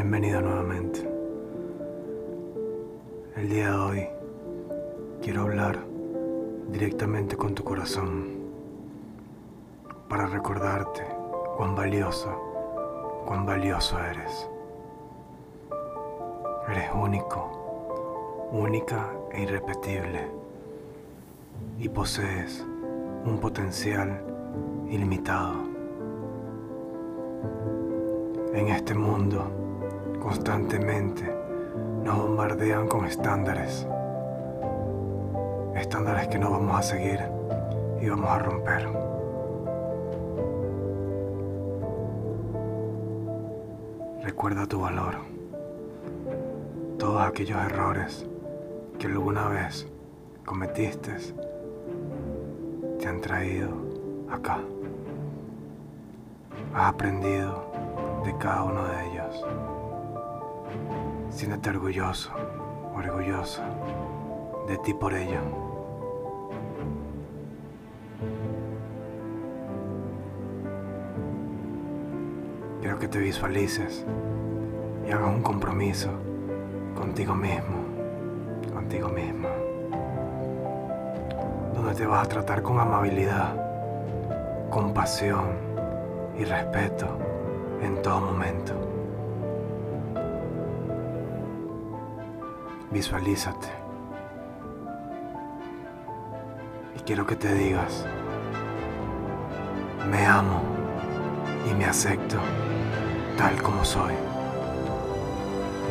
Bienvenido nuevamente. El día de hoy quiero hablar directamente con tu corazón para recordarte cuán valiosa, cuán valioso eres. Eres único, única e irrepetible y posees un potencial ilimitado. En este mundo, constantemente nos bombardean con estándares. Estándares que no vamos a seguir y vamos a romper. Recuerda tu valor. Todos aquellos errores que alguna vez cometiste te han traído acá. Has aprendido de cada uno de ellos. Siéntete orgulloso, orgullosa de ti por ello. Quiero que te visualices y hagas un compromiso contigo mismo, contigo misma, donde te vas a tratar con amabilidad, compasión y respeto en todo momento. Visualízate. Y quiero que te digas, me amo y me acepto tal como soy.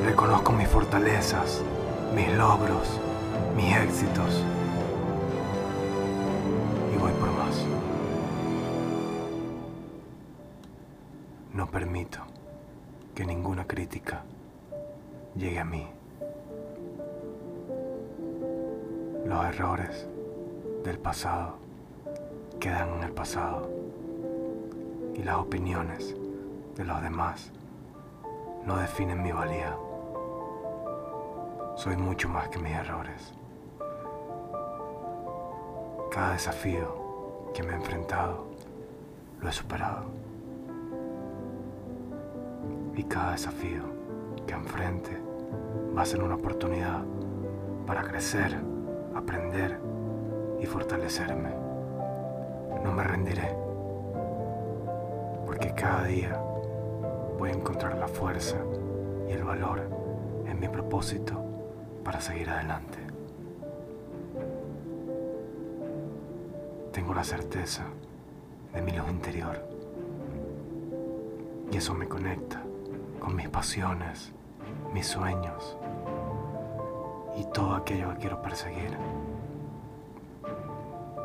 Reconozco mis fortalezas, mis logros, mis éxitos. Y voy por más. No permito que ninguna crítica llegue a mí. Los errores del pasado quedan en el pasado y las opiniones de los demás no definen mi valía. Soy mucho más que mis errores. Cada desafío que me he enfrentado lo he superado. Y cada desafío que enfrente va a ser una oportunidad para crecer, aprender y fortalecerme. No me rendiré, porque cada día voy a encontrar la fuerza y el valor en mi propósito para seguir adelante. Tengo la certeza de mi luz interior y eso me conecta con mis pasiones, mis sueños y todo aquello que quiero perseguir.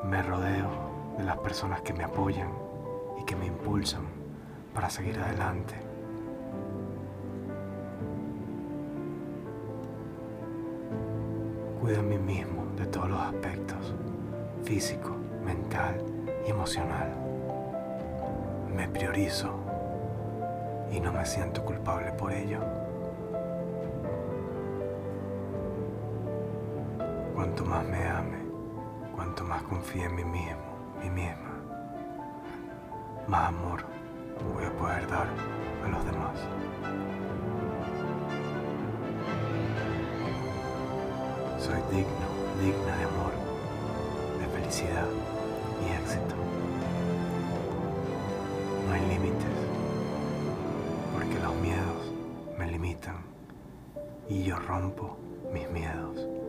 Me rodeo de las personas que me apoyan y que me impulsan para seguir adelante. Cuido a mí mismo de todos los aspectos, físico, mental y emocional. Me priorizo y no me siento culpable por ello. Cuanto más me ame, cuanto más confíe en mí mismo, mí misma, más amor voy a poder dar a los demás. Soy digno, digna de amor, de felicidad y éxito. No hay límites, porque los miedos me limitan y yo rompo mis miedos.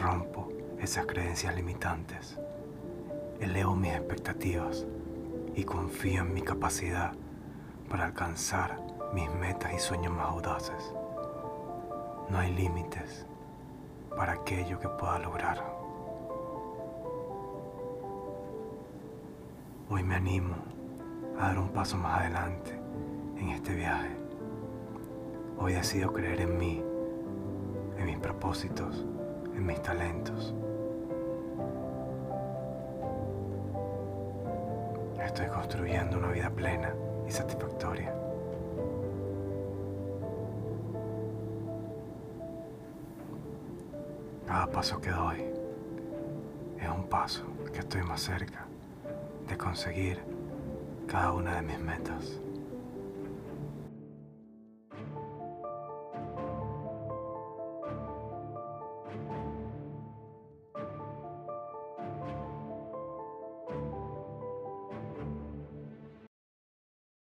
Rompo esas creencias limitantes. Elevo mis expectativas y confío en mi capacidad para alcanzar mis metas y sueños más audaces. No hay límites para aquello que pueda lograr. Hoy me animo a dar un paso más adelante en este viaje. Hoy decido creer en mí, en mis propósitos, en mis talentos. Estoy construyendo una vida plena y satisfactoria. Cada paso que doy es un paso que estoy más cerca de conseguir cada una de mis metas.